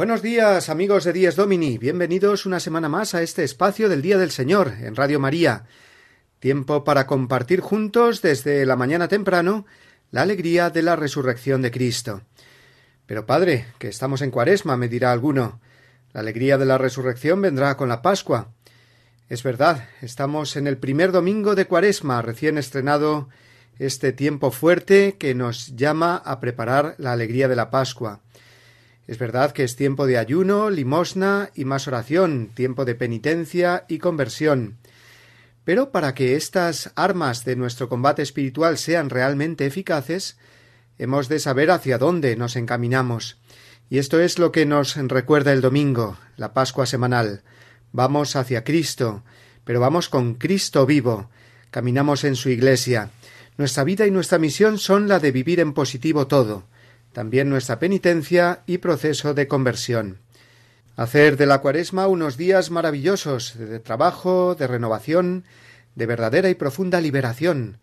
Buenos días amigos de Días Domini, bienvenidos una semana más a este espacio del Día del Señor en Radio María. Tiempo para compartir juntos desde la mañana temprano la alegría de la resurrección de Cristo. Pero Padre, que estamos en Cuaresma, me dirá alguno. La alegría de la resurrección vendrá con la Pascua. Es verdad, estamos en el primer domingo de Cuaresma, recién estrenado este tiempo fuerte que nos llama a preparar la alegría de la Pascua. Es verdad que es tiempo de ayuno, limosna y más oración, tiempo de penitencia y conversión. Pero para que estas armas de nuestro combate espiritual sean realmente eficaces, hemos de saber hacia dónde nos encaminamos. Y esto es lo que nos recuerda el domingo, la Pascua semanal. Vamos hacia Cristo, pero vamos con Cristo vivo. Caminamos en su Iglesia. Nuestra vida y nuestra misión son la de vivir en positivo todo también nuestra penitencia y proceso de conversión. Hacer de la cuaresma unos días maravillosos de trabajo, de renovación, de verdadera y profunda liberación,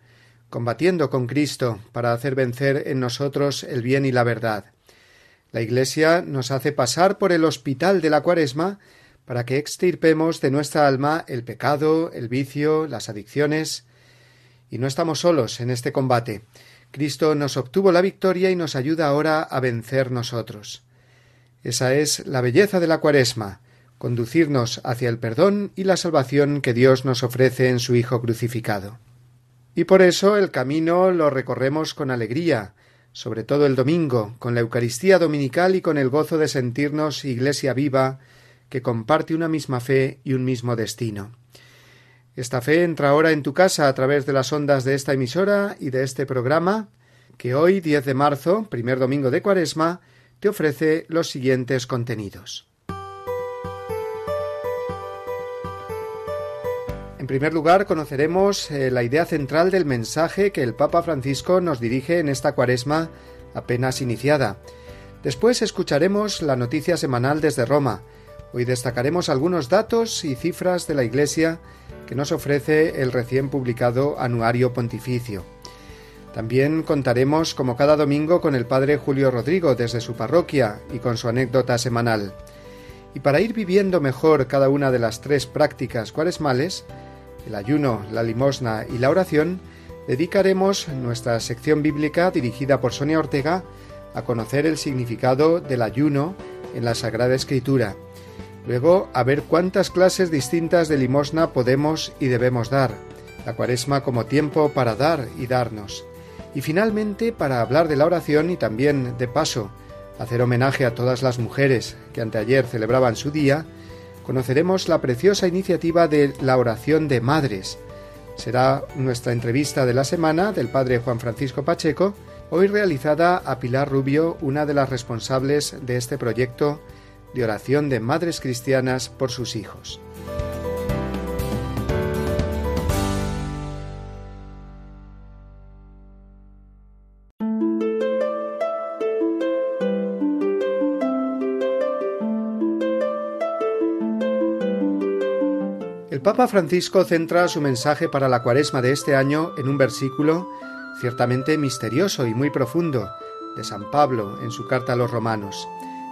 combatiendo con Cristo para hacer vencer en nosotros el bien y la verdad. La Iglesia nos hace pasar por el hospital de la cuaresma para que extirpemos de nuestra alma el pecado, el vicio, las adicciones. Y no estamos solos en este combate. Cristo nos obtuvo la victoria y nos ayuda ahora a vencer nosotros. Esa es la belleza de la cuaresma, conducirnos hacia el perdón y la salvación que Dios nos ofrece en su Hijo crucificado. Y por eso el camino lo recorremos con alegría, sobre todo el domingo, con la Eucaristía dominical y con el gozo de sentirnos Iglesia viva, que comparte una misma fe y un mismo destino. Esta fe entra ahora en tu casa a través de las ondas de esta emisora y de este programa, que hoy, 10 de marzo, primer domingo de Cuaresma, te ofrece los siguientes contenidos. En primer lugar, conoceremos eh, la idea central del mensaje que el Papa Francisco nos dirige en esta Cuaresma apenas iniciada. Después escucharemos la noticia semanal desde Roma. Hoy destacaremos algunos datos y cifras de la Iglesia que nos ofrece el recién publicado Anuario Pontificio. También contaremos, como cada domingo, con el Padre Julio Rodrigo desde su parroquia y con su anécdota semanal. Y para ir viviendo mejor cada una de las tres prácticas cuaresmales, el ayuno, la limosna y la oración, dedicaremos nuestra sección bíblica dirigida por Sonia Ortega a conocer el significado del ayuno en la Sagrada Escritura Luego, a ver cuántas clases distintas de limosna podemos y debemos dar. La cuaresma como tiempo para dar y darnos. Y finalmente, para hablar de la oración y también, de paso, hacer homenaje a todas las mujeres que anteayer celebraban su día, conoceremos la preciosa iniciativa de la oración de madres. Será nuestra entrevista de la semana del padre Juan Francisco Pacheco, hoy realizada a Pilar Rubio, una de las responsables de este proyecto de oración de madres cristianas por sus hijos. El Papa Francisco centra su mensaje para la cuaresma de este año en un versículo ciertamente misterioso y muy profundo de San Pablo en su carta a los romanos.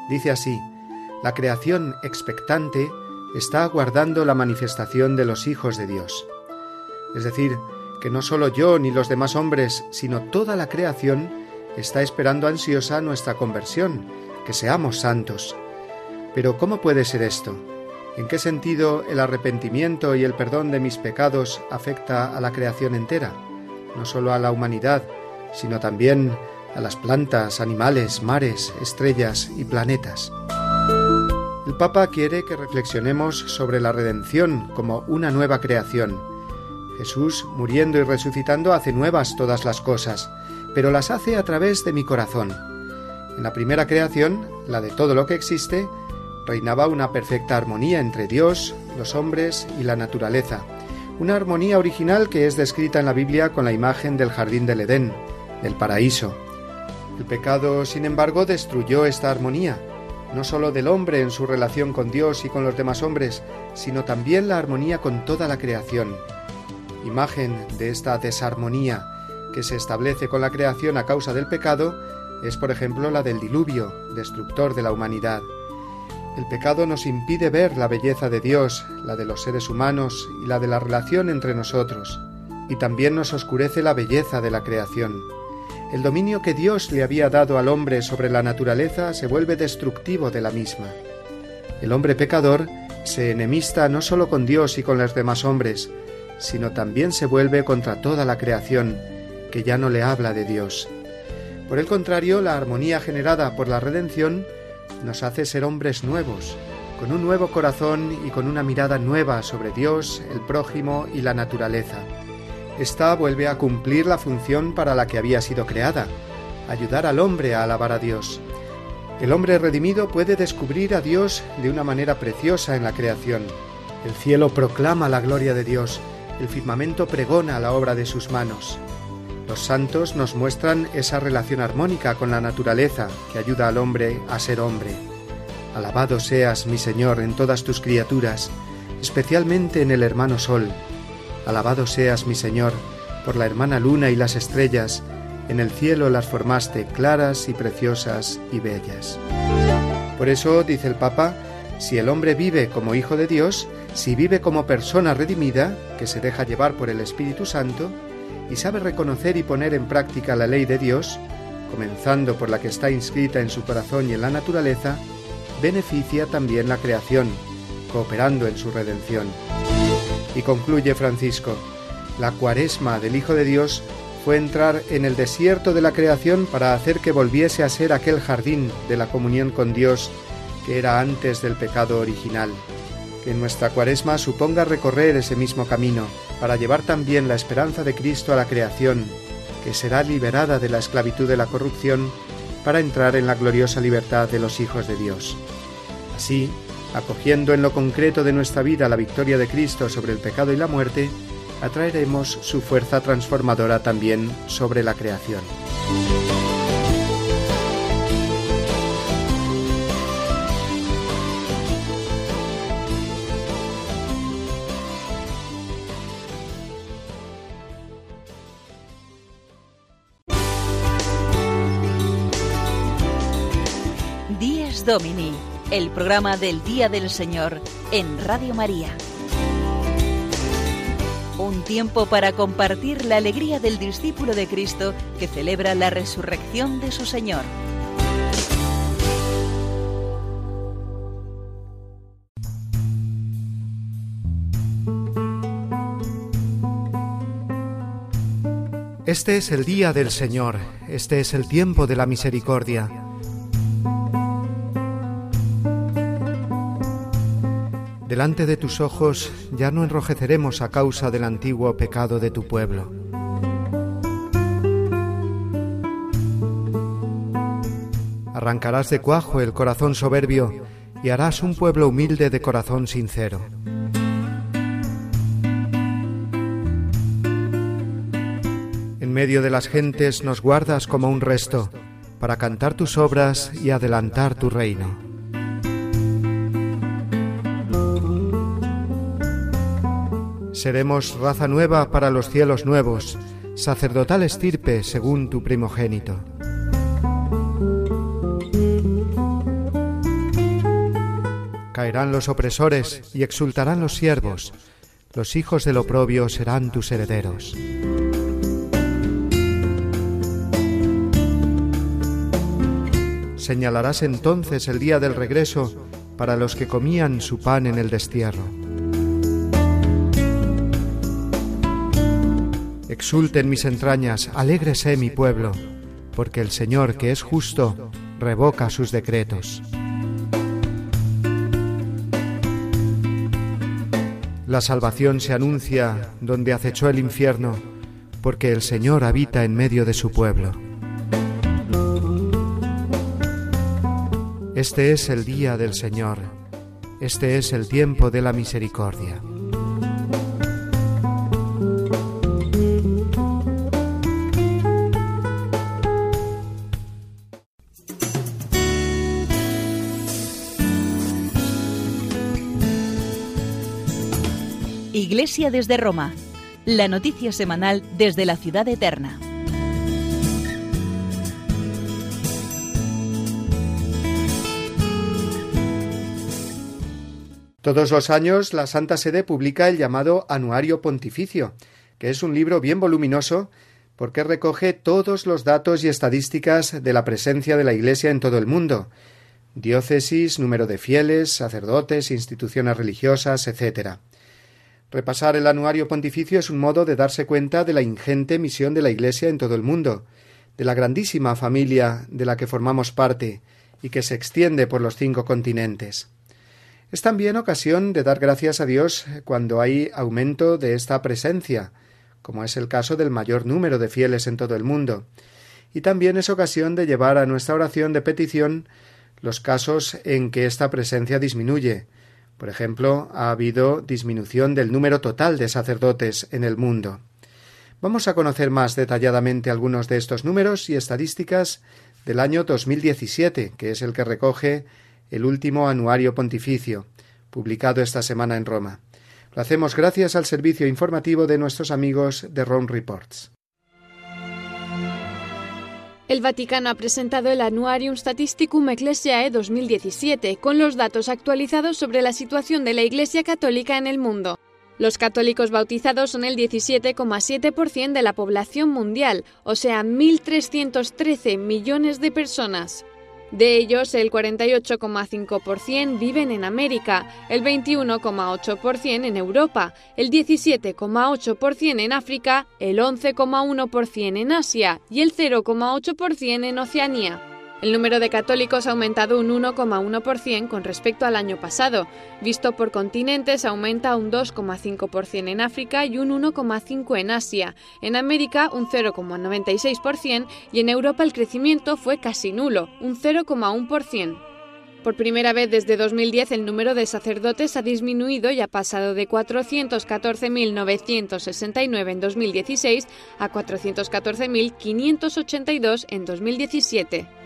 Dice así, la creación expectante está aguardando la manifestación de los hijos de Dios. Es decir, que no solo yo ni los demás hombres, sino toda la creación está esperando ansiosa nuestra conversión, que seamos santos. Pero ¿cómo puede ser esto? ¿En qué sentido el arrepentimiento y el perdón de mis pecados afecta a la creación entera? No solo a la humanidad, sino también a las plantas, animales, mares, estrellas y planetas. El Papa quiere que reflexionemos sobre la redención como una nueva creación. Jesús, muriendo y resucitando, hace nuevas todas las cosas, pero las hace a través de mi corazón. En la primera creación, la de todo lo que existe, reinaba una perfecta armonía entre Dios, los hombres y la naturaleza, una armonía original que es descrita en la Biblia con la imagen del jardín del Edén, del paraíso. El pecado, sin embargo, destruyó esta armonía, no sólo del hombre en su relación con Dios y con los demás hombres, sino también la armonía con toda la creación. Imagen de esta desarmonía que se establece con la creación a causa del pecado es, por ejemplo, la del diluvio, destructor de la humanidad. El pecado nos impide ver la belleza de Dios, la de los seres humanos y la de la relación entre nosotros, y también nos oscurece la belleza de la creación. El dominio que Dios le había dado al hombre sobre la naturaleza se vuelve destructivo de la misma. El hombre pecador se enemista no solo con Dios y con los demás hombres, sino también se vuelve contra toda la creación, que ya no le habla de Dios. Por el contrario, la armonía generada por la redención nos hace ser hombres nuevos, con un nuevo corazón y con una mirada nueva sobre Dios, el prójimo y la naturaleza. Esta vuelve a cumplir la función para la que había sido creada, ayudar al hombre a alabar a Dios. El hombre redimido puede descubrir a Dios de una manera preciosa en la creación. El cielo proclama la gloria de Dios, el firmamento pregona la obra de sus manos. Los santos nos muestran esa relación armónica con la naturaleza que ayuda al hombre a ser hombre. Alabado seas, mi Señor, en todas tus criaturas, especialmente en el hermano Sol. Alabado seas, mi Señor, por la hermana Luna y las estrellas, en el cielo las formaste claras y preciosas y bellas. Por eso, dice el Papa, si el hombre vive como hijo de Dios, si vive como persona redimida, que se deja llevar por el Espíritu Santo, y sabe reconocer y poner en práctica la ley de Dios, comenzando por la que está inscrita en su corazón y en la naturaleza, beneficia también la creación, cooperando en su redención. Y concluye Francisco, la cuaresma del Hijo de Dios fue entrar en el desierto de la creación para hacer que volviese a ser aquel jardín de la comunión con Dios que era antes del pecado original. Que nuestra cuaresma suponga recorrer ese mismo camino, para llevar también la esperanza de Cristo a la creación, que será liberada de la esclavitud de la corrupción para entrar en la gloriosa libertad de los hijos de Dios. Así, acogiendo en lo concreto de nuestra vida la victoria de Cristo sobre el pecado y la muerte, atraeremos su fuerza transformadora también sobre la creación. Domini, el programa del Día del Señor en Radio María. Un tiempo para compartir la alegría del discípulo de Cristo que celebra la resurrección de su Señor. Este es el día del Señor, este es el tiempo de la misericordia. Delante de tus ojos ya no enrojeceremos a causa del antiguo pecado de tu pueblo. Arrancarás de cuajo el corazón soberbio y harás un pueblo humilde de corazón sincero. En medio de las gentes nos guardas como un resto, para cantar tus obras y adelantar tu reino. Seremos raza nueva para los cielos nuevos, sacerdotal estirpe según tu primogénito. Caerán los opresores y exultarán los siervos, los hijos del oprobio serán tus herederos. Señalarás entonces el día del regreso para los que comían su pan en el destierro. Exulten mis entrañas, alégrese mi pueblo, porque el Señor, que es justo, revoca sus decretos. La salvación se anuncia donde acechó el infierno, porque el Señor habita en medio de su pueblo. Este es el día del Señor, este es el tiempo de la misericordia. Iglesia desde Roma, la noticia semanal desde la ciudad eterna. Todos los años la Santa Sede publica el llamado Anuario Pontificio, que es un libro bien voluminoso porque recoge todos los datos y estadísticas de la presencia de la Iglesia en todo el mundo, diócesis, número de fieles, sacerdotes, instituciones religiosas, etc. Repasar el anuario pontificio es un modo de darse cuenta de la ingente misión de la Iglesia en todo el mundo, de la grandísima familia de la que formamos parte y que se extiende por los cinco continentes. Es también ocasión de dar gracias a Dios cuando hay aumento de esta presencia, como es el caso del mayor número de fieles en todo el mundo, y también es ocasión de llevar a nuestra oración de petición los casos en que esta presencia disminuye, por ejemplo, ha habido disminución del número total de sacerdotes en el mundo. Vamos a conocer más detalladamente algunos de estos números y estadísticas del año 2017, que es el que recoge el último anuario pontificio, publicado esta semana en Roma. Lo hacemos gracias al servicio informativo de nuestros amigos de Rome Reports. El Vaticano ha presentado el Annuarium Statisticum Ecclesiae 2017, con los datos actualizados sobre la situación de la Iglesia Católica en el mundo. Los católicos bautizados son el 17,7% de la población mundial, o sea, 1.313 millones de personas. De ellos, el 48,5% viven en América, el 21,8% en Europa, el 17,8% en África, el 11,1% en Asia y el 0,8% en Oceanía. El número de católicos ha aumentado un 1,1% con respecto al año pasado. Visto por continentes, aumenta un 2,5% en África y un 1,5% en Asia. En América, un 0,96% y en Europa el crecimiento fue casi nulo, un 0,1%. Por primera vez desde 2010 el número de sacerdotes ha disminuido y ha pasado de 414.969 en 2016 a 414.582 en 2017.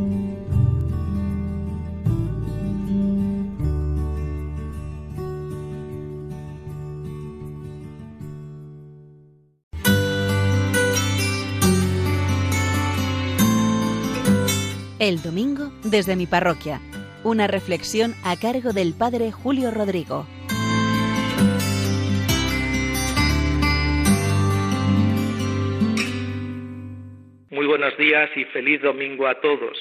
El domingo desde mi parroquia. Una reflexión a cargo del Padre Julio Rodrigo. Muy buenos días y feliz domingo a todos.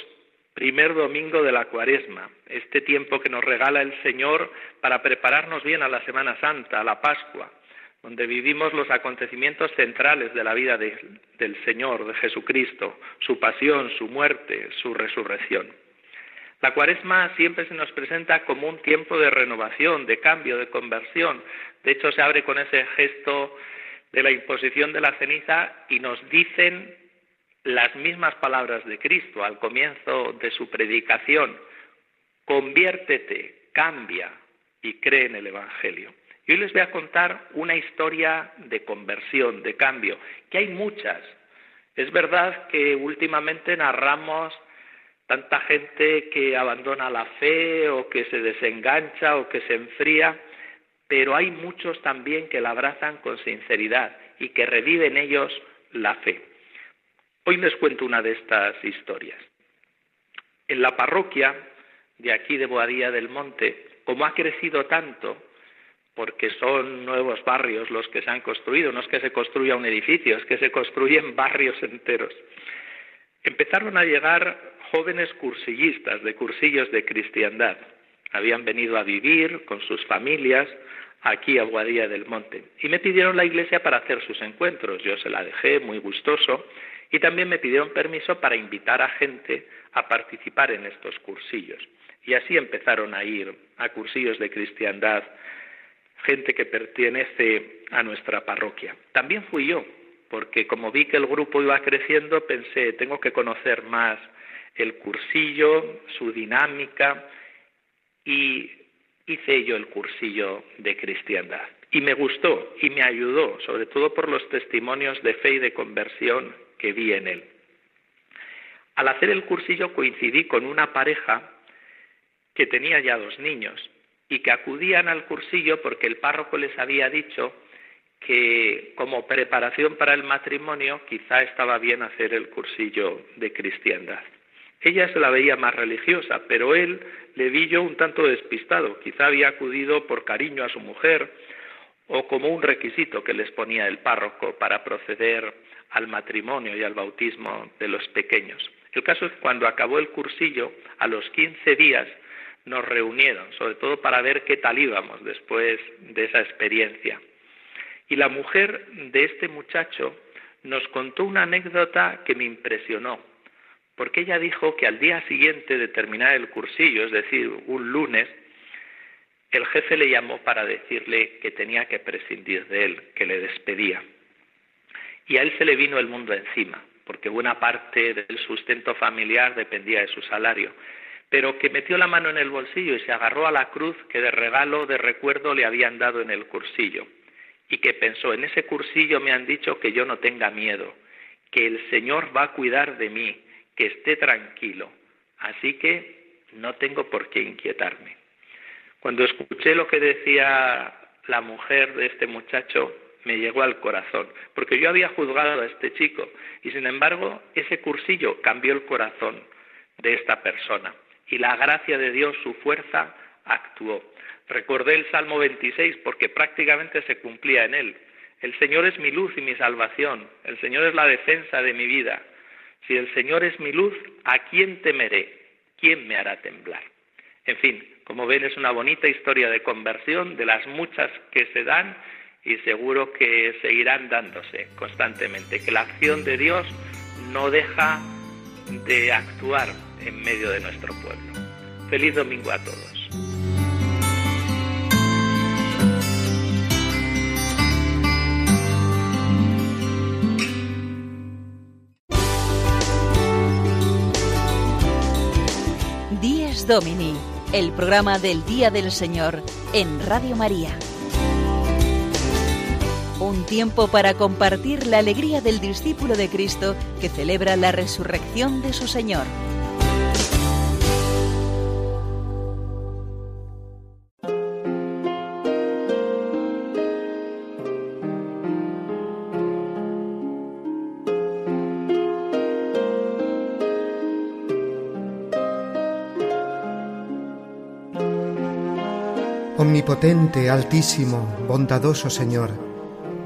Primer domingo de la cuaresma, este tiempo que nos regala el Señor para prepararnos bien a la Semana Santa, a la Pascua donde vivimos los acontecimientos centrales de la vida del Señor, de Jesucristo, su pasión, su muerte, su resurrección. La cuaresma siempre se nos presenta como un tiempo de renovación, de cambio, de conversión. De hecho, se abre con ese gesto de la imposición de la ceniza y nos dicen las mismas palabras de Cristo al comienzo de su predicación. Conviértete, cambia y cree en el Evangelio. Y hoy les voy a contar una historia de conversión, de cambio, que hay muchas. Es verdad que últimamente narramos tanta gente que abandona la fe o que se desengancha o que se enfría, pero hay muchos también que la abrazan con sinceridad y que reviven ellos la fe. Hoy les cuento una de estas historias. En la parroquia de aquí de Boadía del Monte, como ha crecido tanto, porque son nuevos barrios los que se han construido, no es que se construya un edificio, es que se construyen barrios enteros. Empezaron a llegar jóvenes cursillistas de cursillos de cristiandad. Habían venido a vivir con sus familias aquí a Guadilla del Monte y me pidieron la iglesia para hacer sus encuentros. Yo se la dejé muy gustoso y también me pidieron permiso para invitar a gente a participar en estos cursillos. Y así empezaron a ir a cursillos de cristiandad gente que pertenece a nuestra parroquia. También fui yo, porque como vi que el grupo iba creciendo, pensé, tengo que conocer más el cursillo, su dinámica, y hice yo el cursillo de cristiandad. Y me gustó y me ayudó, sobre todo por los testimonios de fe y de conversión que vi en él. Al hacer el cursillo coincidí con una pareja que tenía ya dos niños y que acudían al cursillo porque el párroco les había dicho que como preparación para el matrimonio quizá estaba bien hacer el cursillo de cristiandad. Ella se la veía más religiosa, pero él le vi yo un tanto despistado, quizá había acudido por cariño a su mujer o como un requisito que les ponía el párroco para proceder al matrimonio y al bautismo de los pequeños. El caso es que cuando acabó el cursillo, a los 15 días nos reunieron, sobre todo para ver qué tal íbamos después de esa experiencia. Y la mujer de este muchacho nos contó una anécdota que me impresionó, porque ella dijo que al día siguiente de terminar el cursillo, es decir, un lunes, el jefe le llamó para decirle que tenía que prescindir de él, que le despedía. Y a él se le vino el mundo encima, porque buena parte del sustento familiar dependía de su salario pero que metió la mano en el bolsillo y se agarró a la cruz que de regalo, de recuerdo le habían dado en el cursillo, y que pensó, en ese cursillo me han dicho que yo no tenga miedo, que el Señor va a cuidar de mí, que esté tranquilo, así que no tengo por qué inquietarme. Cuando escuché lo que decía la mujer de este muchacho, me llegó al corazón, porque yo había juzgado a este chico y sin embargo ese cursillo cambió el corazón de esta persona y la gracia de Dios, su fuerza, actuó. Recordé el Salmo 26 porque prácticamente se cumplía en él. El Señor es mi luz y mi salvación, el Señor es la defensa de mi vida. Si el Señor es mi luz, ¿a quién temeré? ¿Quién me hará temblar? En fin, como ven, es una bonita historia de conversión, de las muchas que se dan y seguro que seguirán dándose constantemente, que la acción de Dios no deja de actuar en medio de nuestro pueblo. Feliz domingo a todos. Díez Domini, el programa del Día del Señor en Radio María. Un tiempo para compartir la alegría del discípulo de Cristo que celebra la resurrección de su Señor. Omnipotente, altísimo, bondadoso Señor,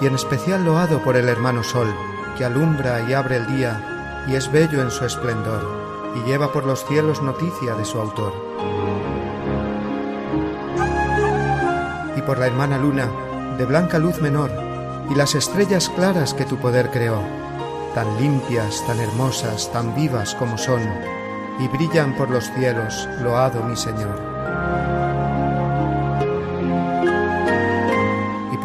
y en especial loado por el hermano Sol, que alumbra y abre el día, y es bello en su esplendor, y lleva por los cielos noticia de su autor. Y por la hermana Luna, de blanca luz menor, y las estrellas claras que tu poder creó, tan limpias, tan hermosas, tan vivas como son, y brillan por los cielos, loado mi Señor.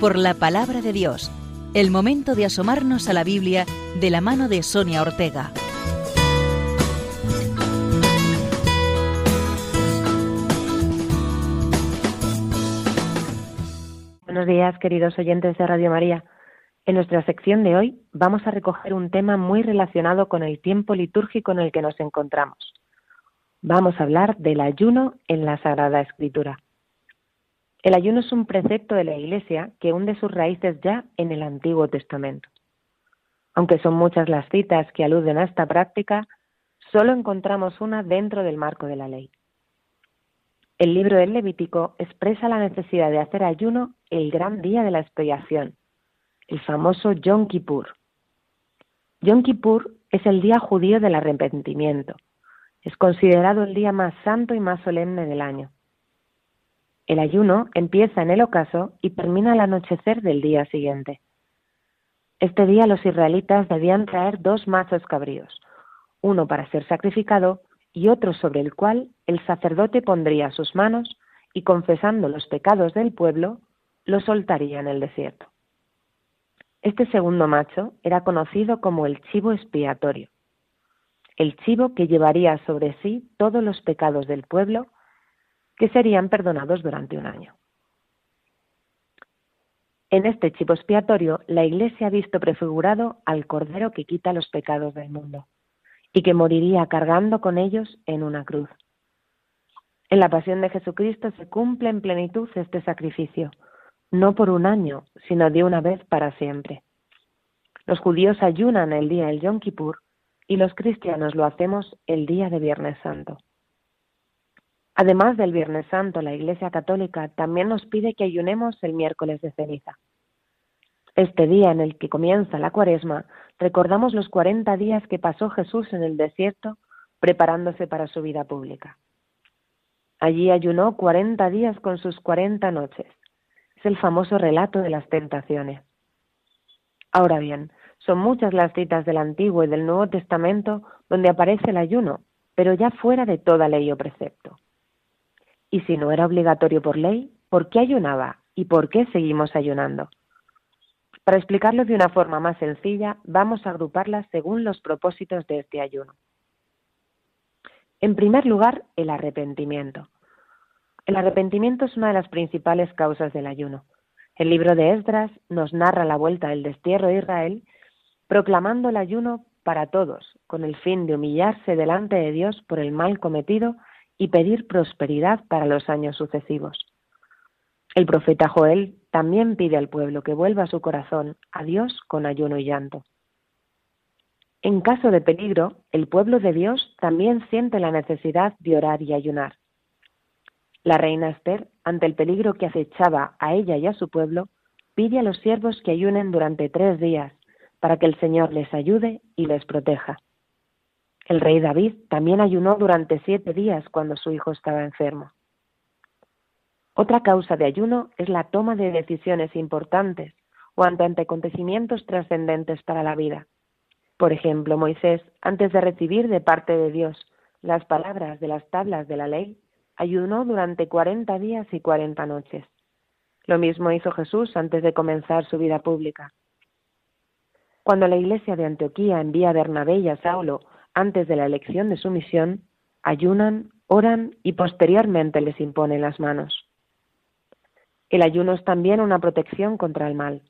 Por la palabra de Dios. El momento de asomarnos a la Biblia de la mano de Sonia Ortega. Buenos días, queridos oyentes de Radio María. En nuestra sección de hoy vamos a recoger un tema muy relacionado con el tiempo litúrgico en el que nos encontramos. Vamos a hablar del ayuno en la Sagrada Escritura. El ayuno es un precepto de la Iglesia que hunde sus raíces ya en el Antiguo Testamento. Aunque son muchas las citas que aluden a esta práctica, solo encontramos una dentro del marco de la ley. El libro del Levítico expresa la necesidad de hacer ayuno el gran día de la expiación, el famoso Yom Kippur. Yom Kippur es el día judío del arrepentimiento. Es considerado el día más santo y más solemne del año. El ayuno empieza en el ocaso y termina al anochecer del día siguiente. Este día los israelitas debían traer dos machos cabríos, uno para ser sacrificado y otro sobre el cual el sacerdote pondría sus manos y confesando los pecados del pueblo, lo soltaría en el desierto. Este segundo macho era conocido como el chivo expiatorio, el chivo que llevaría sobre sí todos los pecados del pueblo que serían perdonados durante un año. En este chivo expiatorio, la Iglesia ha visto prefigurado al Cordero que quita los pecados del mundo, y que moriría cargando con ellos en una cruz. En la pasión de Jesucristo se cumple en plenitud este sacrificio, no por un año, sino de una vez para siempre. Los judíos ayunan el día del Yom Kippur y los cristianos lo hacemos el día de Viernes Santo. Además del Viernes Santo, la Iglesia Católica también nos pide que ayunemos el miércoles de ceniza. Este día en el que comienza la cuaresma, recordamos los cuarenta días que pasó Jesús en el desierto preparándose para su vida pública. Allí ayunó cuarenta días con sus cuarenta noches. Es el famoso relato de las tentaciones. Ahora bien, son muchas las citas del Antiguo y del Nuevo Testamento donde aparece el ayuno, pero ya fuera de toda ley o precepto. Y si no era obligatorio por ley, ¿por qué ayunaba y por qué seguimos ayunando? Para explicarlo de una forma más sencilla, vamos a agruparlas según los propósitos de este ayuno. En primer lugar, el arrepentimiento. El arrepentimiento es una de las principales causas del ayuno. El libro de Esdras nos narra la vuelta del destierro de Israel, proclamando el ayuno para todos, con el fin de humillarse delante de Dios por el mal cometido y pedir prosperidad para los años sucesivos. El profeta Joel también pide al pueblo que vuelva su corazón a Dios con ayuno y llanto. En caso de peligro, el pueblo de Dios también siente la necesidad de orar y ayunar. La reina Esther, ante el peligro que acechaba a ella y a su pueblo, pide a los siervos que ayunen durante tres días para que el Señor les ayude y les proteja. El rey David también ayunó durante siete días cuando su hijo estaba enfermo. Otra causa de ayuno es la toma de decisiones importantes o ante acontecimientos trascendentes para la vida. Por ejemplo, Moisés, antes de recibir de parte de Dios las palabras de las tablas de la ley, ayunó durante cuarenta días y cuarenta noches. Lo mismo hizo Jesús antes de comenzar su vida pública. Cuando la iglesia de Antioquía envía a Bernabé y a Saulo antes de la elección de su misión, ayunan, oran y posteriormente les imponen las manos. El ayuno es también una protección contra el mal.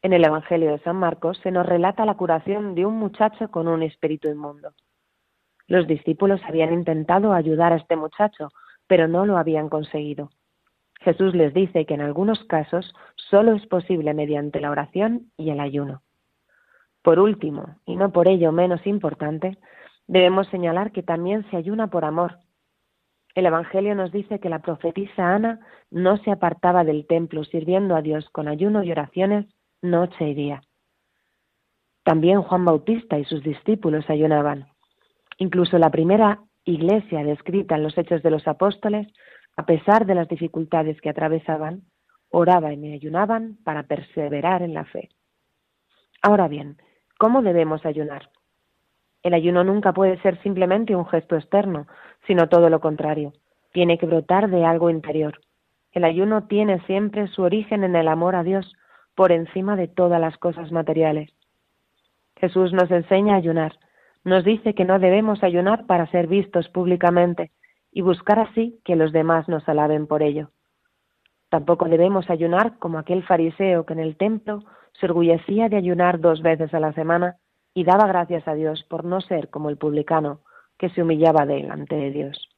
En el Evangelio de San Marcos se nos relata la curación de un muchacho con un espíritu inmundo. Los discípulos habían intentado ayudar a este muchacho, pero no lo habían conseguido. Jesús les dice que en algunos casos solo es posible mediante la oración y el ayuno. Por último, y no por ello menos importante, debemos señalar que también se ayuna por amor. El Evangelio nos dice que la profetisa Ana no se apartaba del templo sirviendo a Dios con ayuno y oraciones noche y día. También Juan Bautista y sus discípulos ayunaban. Incluso la primera iglesia descrita en los Hechos de los Apóstoles, a pesar de las dificultades que atravesaban, oraban y ayunaban para perseverar en la fe. Ahora bien, ¿cómo debemos ayunar? El ayuno nunca puede ser simplemente un gesto externo, sino todo lo contrario. Tiene que brotar de algo interior. El ayuno tiene siempre su origen en el amor a Dios, por encima de todas las cosas materiales. Jesús nos enseña a ayunar. Nos dice que no debemos ayunar para ser vistos públicamente y buscar así que los demás nos alaben por ello. Tampoco debemos ayunar como aquel fariseo que en el templo se orgullecía de ayunar dos veces a la semana y daba gracias a Dios por no ser como el publicano que se humillaba delante de Dios.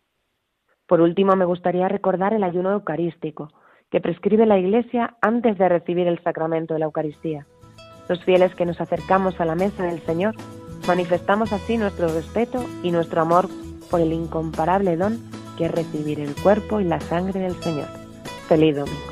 Por último, me gustaría recordar el ayuno eucarístico, que prescribe la Iglesia antes de recibir el sacramento de la Eucaristía. Los fieles que nos acercamos a la mesa del Señor manifestamos así nuestro respeto y nuestro amor por el incomparable don que es recibir el cuerpo y la sangre del Señor. Feliz domingo.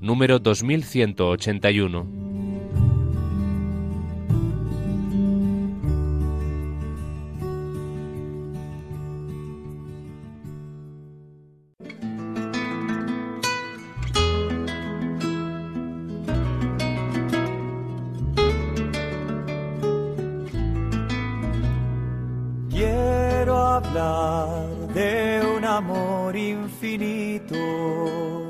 número 2181. Quiero hablar de un amor infinito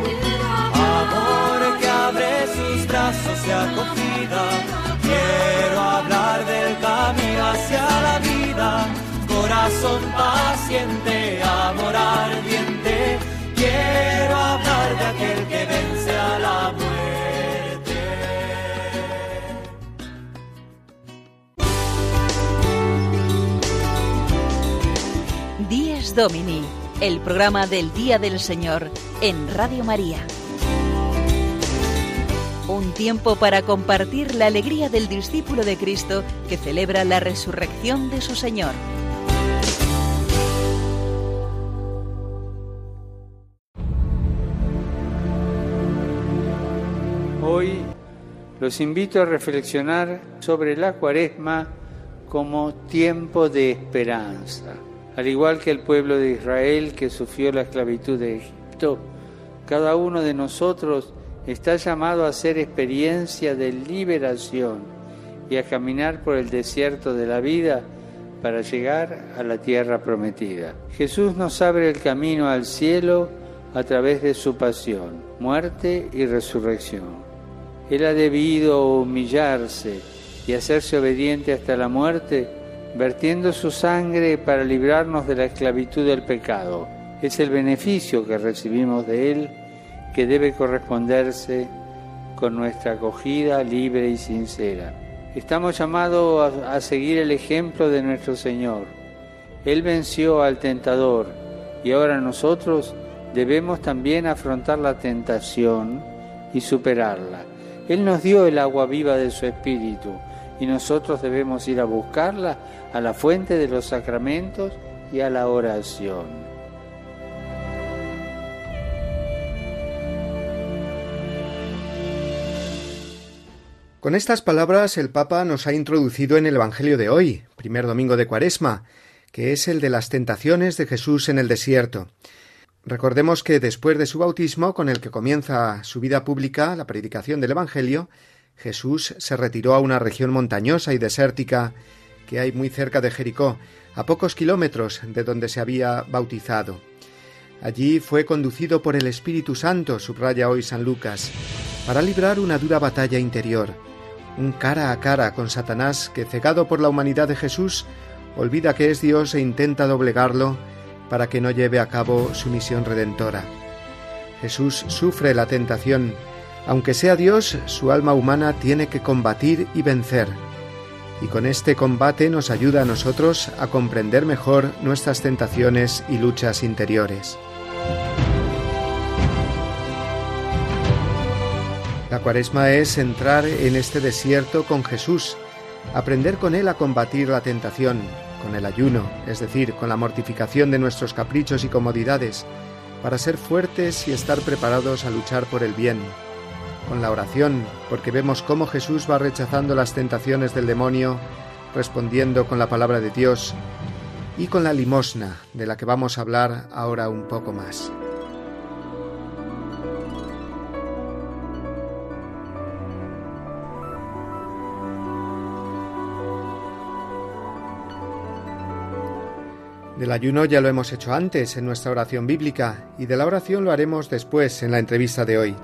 amor que abre sus brazos de acogida. Quiero hablar del camino hacia la vida, corazón paciente, amor ardiente. Quiero hablar de aquel que vence a la muerte. Díez Domini, el programa del Día del Señor en Radio María. Tiempo para compartir la alegría del discípulo de Cristo que celebra la resurrección de su Señor. Hoy los invito a reflexionar sobre la cuaresma como tiempo de esperanza. Al igual que el pueblo de Israel que sufrió la esclavitud de Egipto, cada uno de nosotros está llamado a hacer experiencia de liberación y a caminar por el desierto de la vida para llegar a la tierra prometida. Jesús nos abre el camino al cielo a través de su pasión, muerte y resurrección. Él ha debido humillarse y hacerse obediente hasta la muerte, vertiendo su sangre para librarnos de la esclavitud del pecado. Es el beneficio que recibimos de Él que debe corresponderse con nuestra acogida libre y sincera. Estamos llamados a, seguir el ejemplo de nuestro Señor. Él venció al tentador y ahora nosotros debemos también afrontar la tentación y superarla. Él nos dio el agua viva de su Espíritu y nosotros debemos ir a buscarla a la fuente de los sacramentos y a la oración. Con estas palabras el Papa nos ha introducido en el Evangelio de hoy, primer domingo de Cuaresma, que es el de las tentaciones de Jesús en el desierto. Recordemos que después de su bautismo, con el que comienza su vida pública, la predicación del Evangelio, Jesús se retiró a una región montañosa y desértica que hay muy cerca de Jericó, a pocos kilómetros de donde se había bautizado. Allí fue conducido por el Espíritu Santo, subraya hoy San Lucas, para librar una dura batalla interior un cara a cara con Satanás que, cegado por la humanidad de Jesús, olvida que es Dios e intenta doblegarlo para que no lleve a cabo su misión redentora. Jesús sufre la tentación. Aunque sea Dios, su alma humana tiene que combatir y vencer. Y con este combate nos ayuda a nosotros a comprender mejor nuestras tentaciones y luchas interiores. La cuaresma es entrar en este desierto con Jesús, aprender con Él a combatir la tentación, con el ayuno, es decir, con la mortificación de nuestros caprichos y comodidades, para ser fuertes y estar preparados a luchar por el bien, con la oración, porque vemos cómo Jesús va rechazando las tentaciones del demonio, respondiendo con la palabra de Dios, y con la limosna, de la que vamos a hablar ahora un poco más. Del ayuno ya lo hemos hecho antes en nuestra oración bíblica y de la oración lo haremos después en la entrevista de hoy.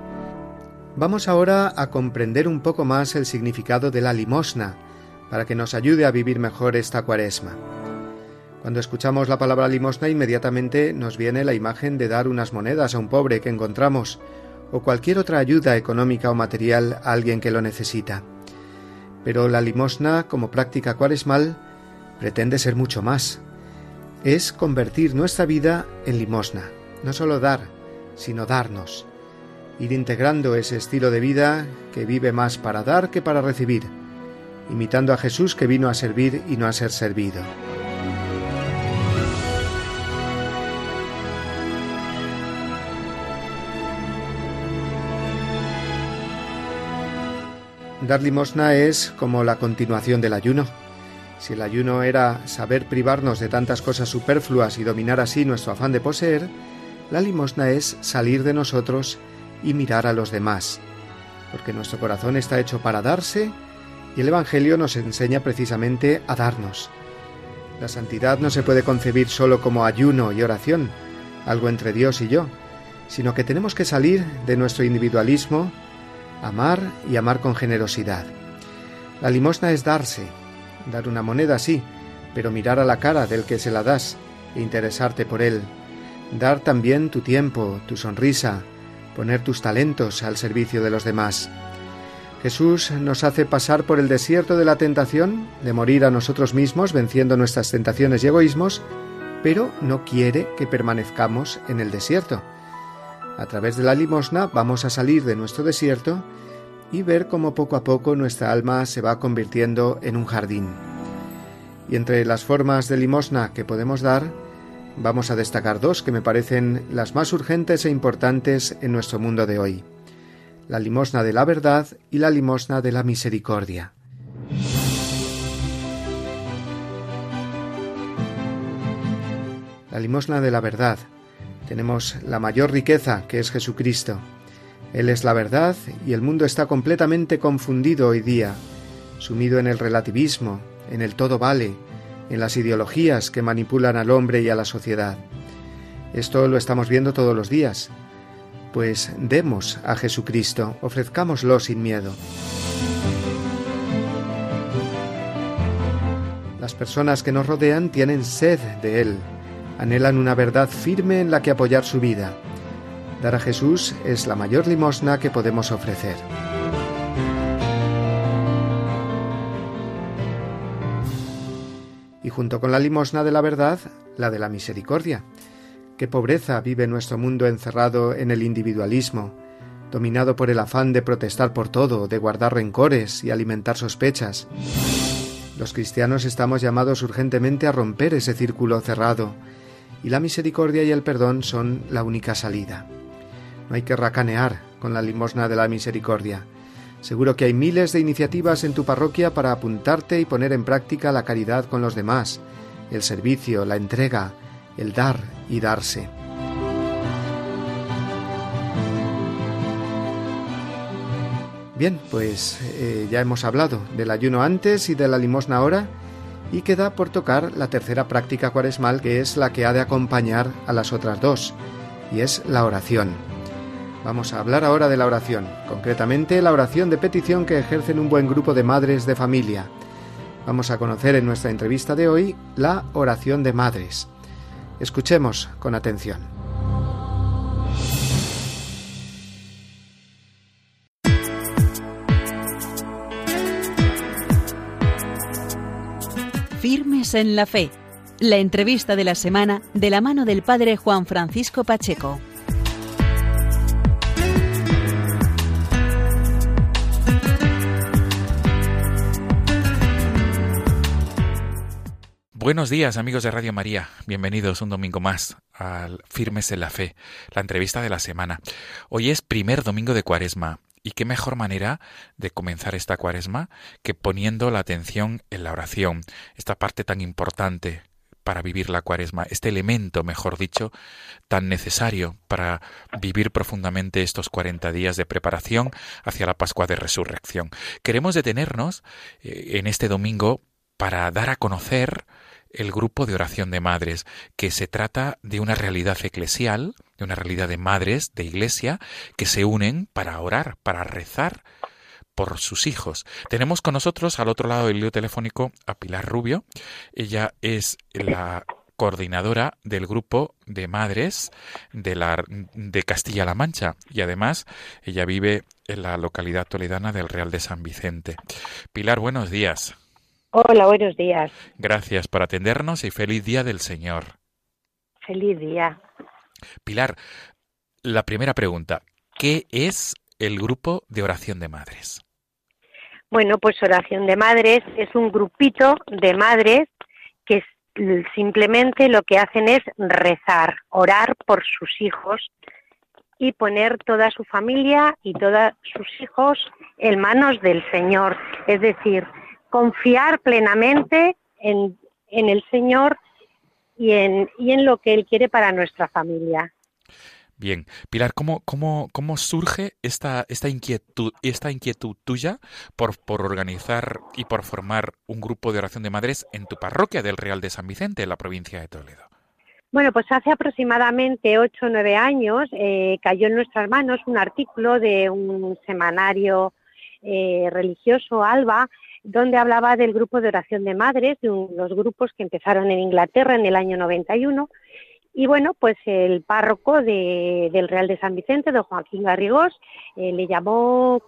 Vamos ahora a comprender un poco más el significado de la limosna, para que nos ayude a vivir mejor esta cuaresma. Cuando escuchamos la palabra limosna inmediatamente nos viene la imagen de dar unas monedas a un pobre que encontramos, o cualquier otra ayuda económica o material a alguien que lo necesita. Pero la limosna, como práctica cuaresmal, pretende ser mucho más es convertir nuestra vida en limosna, no solo dar, sino darnos, ir integrando ese estilo de vida que vive más para dar que para recibir, imitando a Jesús que vino a servir y no a ser servido. Dar limosna es como la continuación del ayuno si el ayuno era saber privarnos de tantas cosas superfluas y dominar así nuestro afán de poseer, la limosna es salir de nosotros y mirar a los demás, porque nuestro corazón está hecho para darse y el Evangelio nos enseña precisamente a darnos. La santidad no se puede concebir solo como ayuno y oración, algo entre Dios y yo, sino que tenemos que salir de nuestro individualismo, amar y amar con generosidad. La limosna es darse, Dar una moneda sí, pero mirar a la cara del que se la das e interesarte por él. Dar también tu tiempo, tu sonrisa, poner tus talentos al servicio de los demás. Jesús nos hace pasar por el desierto de la tentación, de morir a nosotros mismos venciendo nuestras tentaciones y egoísmos, pero no quiere que permanezcamos en el desierto. A través de la limosna vamos a salir de nuestro desierto y ver cómo poco a poco nuestra alma se va convirtiendo en un jardín. Y entre las formas de limosna que podemos dar, vamos a destacar dos que me parecen las más urgentes e importantes en nuestro mundo de hoy. La limosna de la verdad y la limosna de la misericordia. La limosna de la verdad. Tenemos la mayor riqueza, que es Jesucristo él es la verdad y el mundo está completamente confundido hoy día, sumido en el relativismo, en el todo vale, en las ideologías que manipulan al hombre y a la sociedad. Esto lo estamos viendo todos los días. Pues demos a Jesucristo, ofrezcámoslo sin miedo. Las personas que nos rodean tienen sed de Él, anhelan una verdad firme en la que apoyar su vida Dar a Jesús es la mayor limosna que podemos ofrecer. Y junto con la limosna de la verdad, la de la misericordia. Qué pobreza vive nuestro mundo encerrado en el individualismo, dominado por el afán de protestar por todo, de guardar rencores y alimentar sospechas. Los cristianos estamos llamados urgentemente a romper ese círculo cerrado, y la misericordia y el perdón son la única salida. No hay que racanear con la limosna de la misericordia. Seguro que hay miles de iniciativas en tu parroquia para apuntarte y poner en práctica la caridad con los demás, el servicio, la entrega, el dar y darse. Bien, pues eh, ya hemos hablado del ayuno antes y de la limosna ahora, y queda por tocar la tercera práctica cuaresmal que es la que ha de acompañar a las otras dos, y es la oración. Vamos a hablar ahora de la oración, concretamente la oración de petición que ejercen un buen grupo de madres de familia. Vamos a conocer en nuestra entrevista de hoy la oración de madres. Escuchemos con atención. Firmes en la fe. La entrevista de la semana de la mano del Padre Juan Francisco Pacheco. Buenos días amigos de Radio María, bienvenidos un domingo más al Firmes en la Fe, la entrevista de la semana. Hoy es primer domingo de Cuaresma y qué mejor manera de comenzar esta Cuaresma que poniendo la atención en la oración, esta parte tan importante para vivir la Cuaresma, este elemento, mejor dicho, tan necesario para vivir profundamente estos 40 días de preparación hacia la Pascua de Resurrección. Queremos detenernos eh, en este domingo para dar a conocer el grupo de oración de madres, que se trata de una realidad eclesial, de una realidad de madres de iglesia que se unen para orar, para rezar por sus hijos. Tenemos con nosotros al otro lado del lío telefónico a Pilar Rubio. Ella es la coordinadora del grupo de madres de, la, de Castilla-La Mancha y además ella vive en la localidad toledana del Real de San Vicente. Pilar, buenos días. Hola, buenos días. Gracias por atendernos y feliz día del Señor. Feliz día. Pilar, la primera pregunta, ¿qué es el grupo de oración de madres? Bueno, pues oración de madres es un grupito de madres que simplemente lo que hacen es rezar, orar por sus hijos y poner toda su familia y todos sus hijos en manos del Señor. Es decir, confiar plenamente en, en el Señor y en, y en lo que Él quiere para nuestra familia. Bien, Pilar, ¿cómo, cómo, cómo surge esta, esta, inquietud, esta inquietud tuya por, por organizar y por formar un grupo de oración de madres en tu parroquia del Real de San Vicente, en la provincia de Toledo? Bueno, pues hace aproximadamente ocho o nueve años eh, cayó en nuestras manos un artículo de un semanario eh, religioso, Alba, donde hablaba del grupo de oración de madres, de los grupos que empezaron en Inglaterra en el año 91 y bueno, pues el párroco del Real de San Vicente, don Joaquín Garrigós, eh, le llamó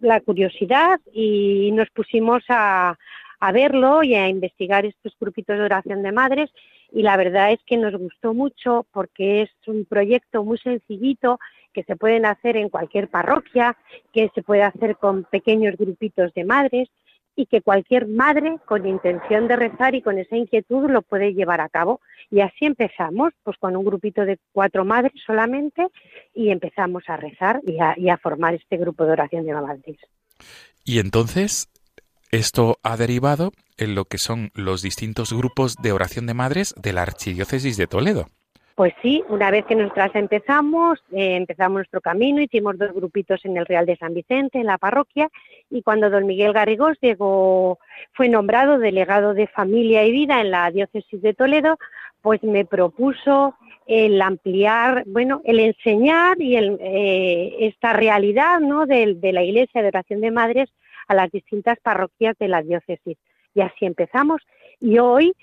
la curiosidad y nos pusimos a, a verlo y a investigar estos grupitos de oración de madres. Y la verdad es que nos gustó mucho porque es un proyecto muy sencillito que se pueden hacer en cualquier parroquia, que se puede hacer con pequeños grupitos de madres y que cualquier madre con intención de rezar y con esa inquietud lo puede llevar a cabo. Y así empezamos, pues con un grupito de cuatro madres solamente, y empezamos a rezar y a, formar este grupo de oración de madres. Y entonces, esto ha derivado en lo que son los distintos grupos de oración de madres de la Archidiócesis de Toledo. Pues sí, una vez que nosotras empezamos, eh, empezamos nuestro camino, hicimos dos grupitos en el Real de San Vicente, en la parroquia, y cuando don Miguel Garrigós llegó, fue nombrado delegado de familia y vida en la diócesis de Toledo, pues me propuso el ampliar, bueno, el enseñar y el, eh, esta realidad, ¿no? De, de la Iglesia de Oración de Madres a las distintas parroquias de la diócesis. Y así empezamos. Y hoy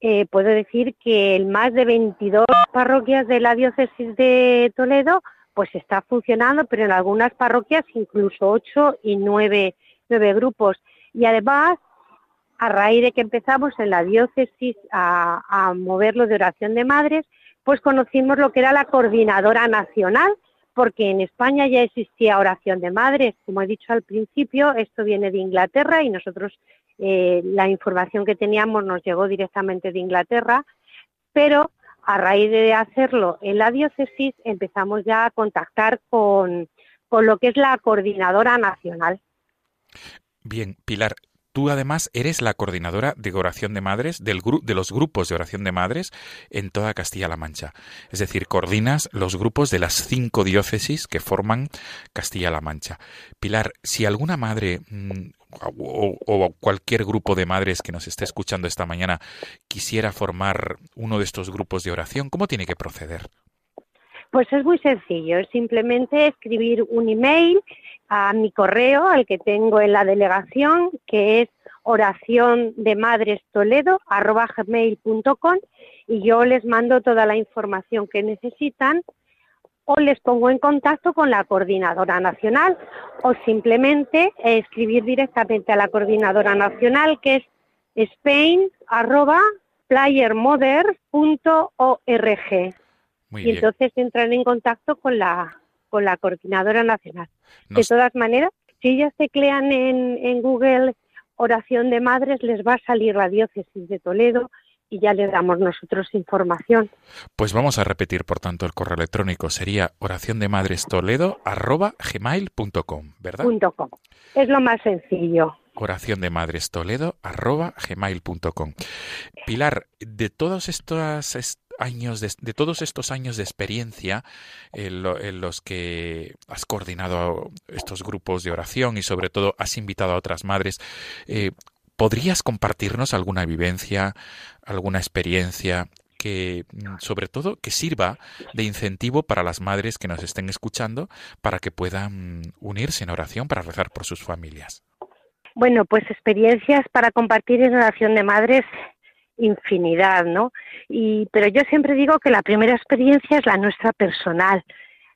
eh, puedo decir que el más de 22 parroquias de la diócesis de Toledo pues está funcionando, pero en algunas parroquias incluso 8 y 9, grupos. Y además, a raíz de que empezamos en la diócesis a moverlo de oración de madres, pues conocimos lo que era la coordinadora nacional, porque en España ya existía oración de madres. Como he dicho al principio, esto viene de Inglaterra y nosotros eh, la información que teníamos nos llegó directamente de Inglaterra, pero a raíz de hacerlo en la diócesis empezamos ya a contactar con, con lo que es la coordinadora nacional. Bien, Pilar, Tú además eres la coordinadora de oración de madres del de los grupos de oración de madres en toda Castilla-La Mancha. Es decir, coordinas los grupos de las cinco diócesis que forman Castilla-La Mancha. Pilar, si alguna madre mm, o, cualquier grupo de madres que nos esté escuchando esta mañana quisiera formar uno de estos grupos de oración, ¿cómo tiene que proceder? Pues es muy sencillo, es simplemente escribir un email a mi correo, al que tengo en la delegación, que es oración de madres toledo y yo les mando toda la información que necesitan o les pongo en contacto con la coordinadora nacional o simplemente escribir directamente a la coordinadora nacional que es spain@playermother.org. y entonces entran en contacto con la con la coordinadora nacional. De todas maneras, si ellas teclean en, en Google oración de madres, les va a salir la diócesis de Toledo y ya les damos nosotros información. Pues vamos a repetir, por tanto, el correo electrónico sería oración de madres toledo gmail.com, ¿verdad? .com. Es lo más sencillo. Oración de madres toledo gmail.com. Pilar, de todas estas años de, todos estos años de experiencia en, los que has coordinado estos grupos de oración y sobre todo has invitado a otras madres, eh, ¿Podrías compartirnos alguna vivencia, alguna experiencia que, sobre todo, que sirva de incentivo para las madres que nos estén escuchando para que puedan unirse en oración para rezar por sus familias? Bueno, pues experiencias para compartir en oración de madres infinidad, ¿no? Y, pero yo siempre digo que la primera experiencia es la nuestra personal,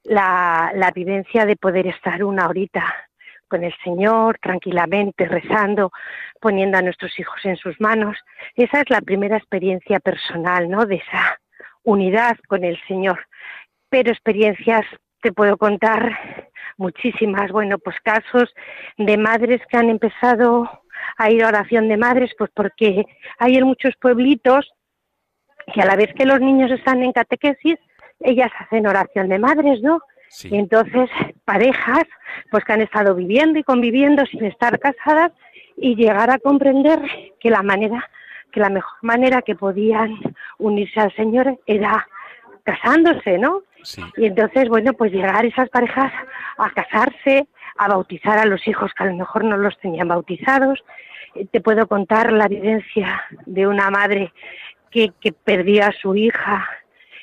la, la vivencia de poder estar una horita con el Señor, tranquilamente, rezando, poniendo a nuestros hijos en sus manos. Esa es la primera experiencia personal, ¿no? De esa unidad con el Señor. Pero experiencias te puedo contar muchísimas, bueno, pues casos de madres que han empezado a ir a oración de madres, pues porque hay en muchos pueblitos que a la vez que los niños están en catequesis, ellas hacen oración de madres, ¿no? Y entonces, parejas, pues que han estado viviendo y conviviendo sin estar casadas y llegar a comprender que la manera, que la mejor manera que podían unirse al Señor era casándose, ¿no? Y entonces, bueno, pues llegar esas parejas a casarse, a bautizar a los hijos que a lo mejor no los tenían bautizados. Eh, te puedo contar la vivencia de una madre que, que perdió a su hija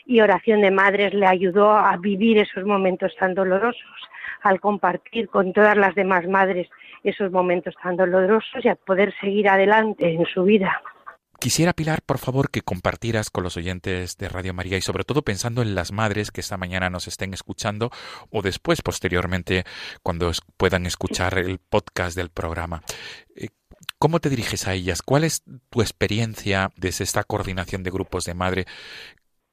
y oración de madres le ayudó a vivir esos momentos tan dolorosos, al compartir con todas las demás madres esos momentos tan dolorosos y a poder seguir adelante en su vida. Quisiera, Pilar, por favor, que compartieras con los oyentes de Radio María y sobre todo pensando en las madres que esta mañana nos estén escuchando o después, posteriormente, cuando puedan escuchar el podcast del programa. Eh, ¿Cómo te diriges a ellas? ¿Cuál es tu experiencia desde esta coordinación de grupos de madre?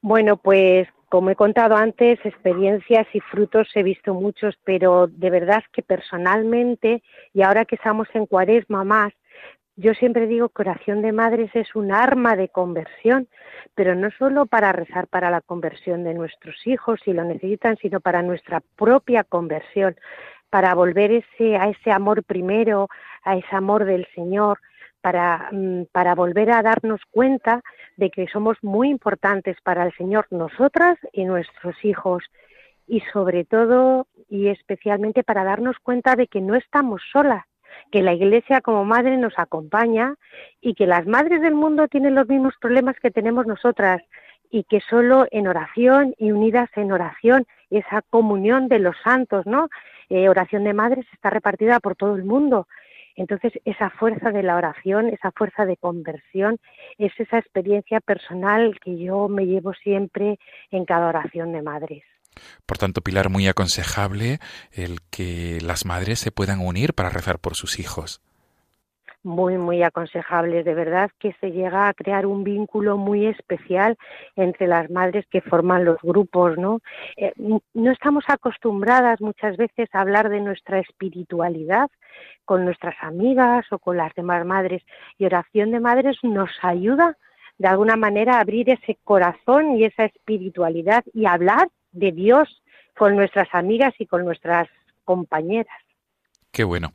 Bueno, pues como he contado antes, experiencias y frutos he visto muchos, pero de verdad que personalmente, y ahora que estamos en cuaresma más, yo siempre digo que oración de madres es un arma de conversión, pero no solo para rezar para la conversión de nuestros hijos si lo necesitan, sino para nuestra propia conversión, para volver ese, a ese amor primero, a ese amor del Señor, para, mm, para volver a darnos cuenta de que somos muy importantes para el Señor, nosotras y nuestros hijos, y sobre todo y especialmente para darnos cuenta de que no estamos solas, que la Iglesia como madre nos acompaña y que las madres del mundo tienen los mismos problemas que tenemos nosotras y que solo en oración y unidas en oración, esa comunión de los santos, ¿no? Eh, oración de madres está repartida por todo el mundo entonces, esa fuerza de la oración, esa fuerza de conversión, es esa experiencia personal que yo me llevo siempre en cada oración de madres. Por tanto, Pilar, muy aconsejable el que las madres se puedan unir para rezar por sus hijos muy, muy aconsejables. De verdad que se llega a crear un vínculo muy especial entre las madres que forman los grupos, ¿no? Eh, no estamos acostumbradas muchas veces a hablar de nuestra espiritualidad con nuestras amigas o con las demás madres y oración de madres nos ayuda de alguna manera a abrir ese corazón y esa espiritualidad y hablar de Dios con nuestras amigas y con nuestras compañeras. Qué bueno.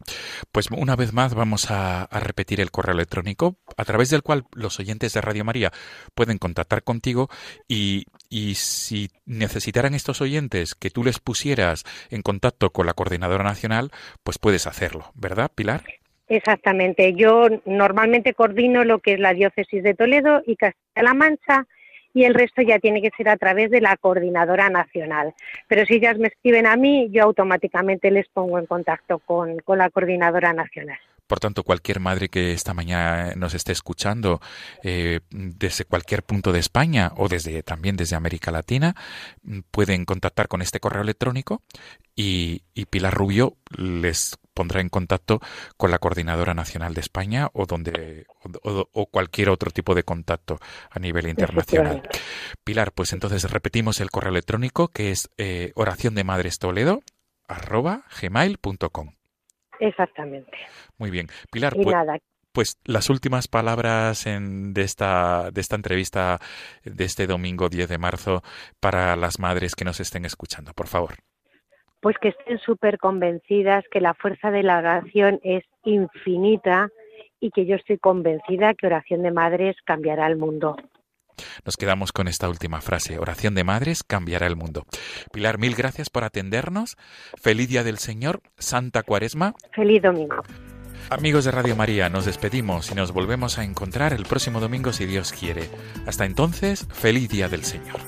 Pues una vez más vamos a, repetir el correo electrónico a través del cual los oyentes de Radio María pueden contactar contigo y, y si necesitaran estos oyentes que tú les pusieras en contacto con la Coordinadora Nacional, pues puedes hacerlo, ¿verdad, Pilar? Exactamente. Yo normalmente coordino lo que es la diócesis de Toledo y Castilla-La Mancha y el resto ya tiene que ser a través de la coordinadora nacional. Pero si ellas me escriben a mí, yo automáticamente les pongo en contacto con, con la coordinadora nacional. Por tanto, cualquier madre que esta mañana nos esté escuchando eh, desde cualquier punto de España o desde también desde América Latina pueden contactar con este correo electrónico y, Pilar Rubio les pondrá en contacto con la coordinadora nacional de España o donde o, cualquier otro tipo de contacto a nivel internacional. Pilar, pues entonces repetimos el correo electrónico que es eh, oración de madres Toledo arroba gmail.com. Exactamente. Muy bien. Pilar, pues, pues, las últimas palabras en, de, esta, de esta entrevista de este domingo 10 de marzo para las madres que nos estén escuchando, por favor. Pues que estén súper convencidas que la fuerza de la oración es infinita y que yo estoy convencida que oración de madres cambiará el mundo. Nos quedamos con esta última frase. Oración de madres cambiará el mundo. Pilar, mil gracias por atendernos. Feliz Día del Señor, Santa Cuaresma. Feliz domingo. Amigos de Radio María, nos despedimos y nos volvemos a encontrar el próximo domingo si Dios quiere. Hasta entonces, feliz día del Señor.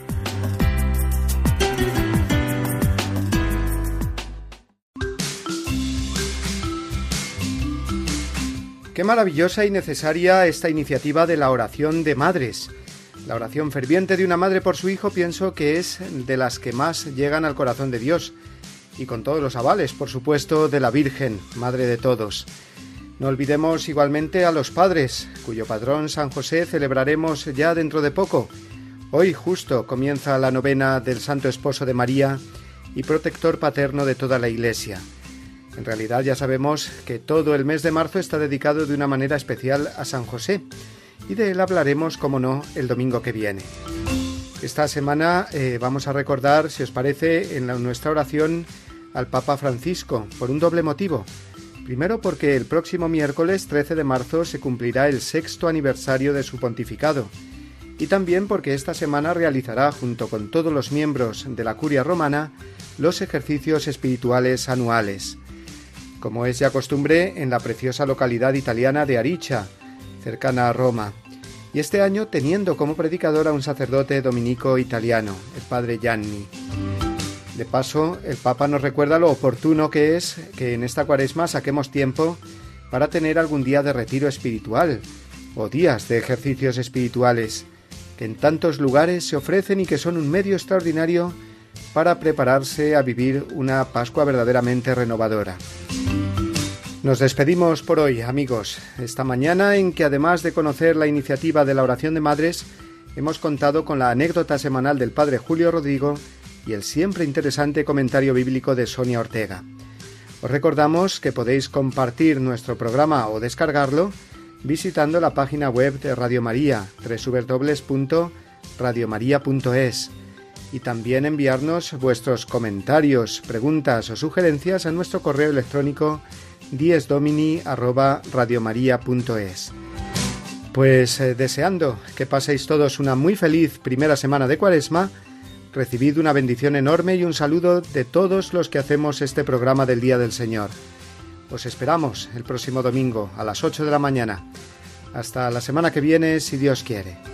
Qué maravillosa y necesaria esta iniciativa de la oración de madres. La oración ferviente de una madre por su hijo pienso que es de las que más llegan al corazón de Dios, y con todos los avales, por supuesto, de la Virgen, Madre de todos. No olvidemos igualmente a los padres, cuyo patrón San José celebraremos ya dentro de poco. Hoy justo comienza la novena del Santo Esposo de María y protector paterno de toda la Iglesia. En realidad ya sabemos que todo el mes de marzo está dedicado de una manera especial a San José, y de él hablaremos, como no, el domingo que viene. Esta semana eh, vamos a recordar, si os parece, en nuestra oración al Papa Francisco, por un doble motivo. Primero porque el próximo miércoles 13 de marzo se cumplirá el sexto aniversario de su pontificado, y también porque esta semana realizará, junto con todos los miembros de la curia romana, los ejercicios espirituales anuales como es ya costumbre en la preciosa localidad italiana de Aricha, cercana a Roma, y este año teniendo como predicador a un sacerdote dominico italiano, el padre Gianni. De paso, el Papa nos recuerda lo oportuno que es que en esta cuaresma saquemos tiempo para tener algún día de retiro espiritual o días de ejercicios espirituales que en tantos lugares se ofrecen y que son un medio extraordinario para prepararse a vivir una Pascua verdaderamente renovadora. Nos despedimos por hoy, amigos, esta mañana en que además de conocer la iniciativa de la oración de madres, hemos contado con la anécdota semanal del Padre Julio Rodrigo y el siempre interesante comentario bíblico de Sonia Ortega. Os recordamos que podéis compartir nuestro programa o descargarlo visitando la página web de Radio María, www.radiomaria.es y también enviarnos vuestros comentarios, preguntas o sugerencias a nuestro correo electrónico diesdomini@radiomaria.es. Pues eh, deseando que paséis todos una muy feliz primera semana de Cuaresma, recibid una bendición enorme y un saludo de todos los que hacemos este programa del Día del Señor. Os esperamos el próximo domingo a las 8 de la mañana. Hasta la semana que viene, si Dios quiere.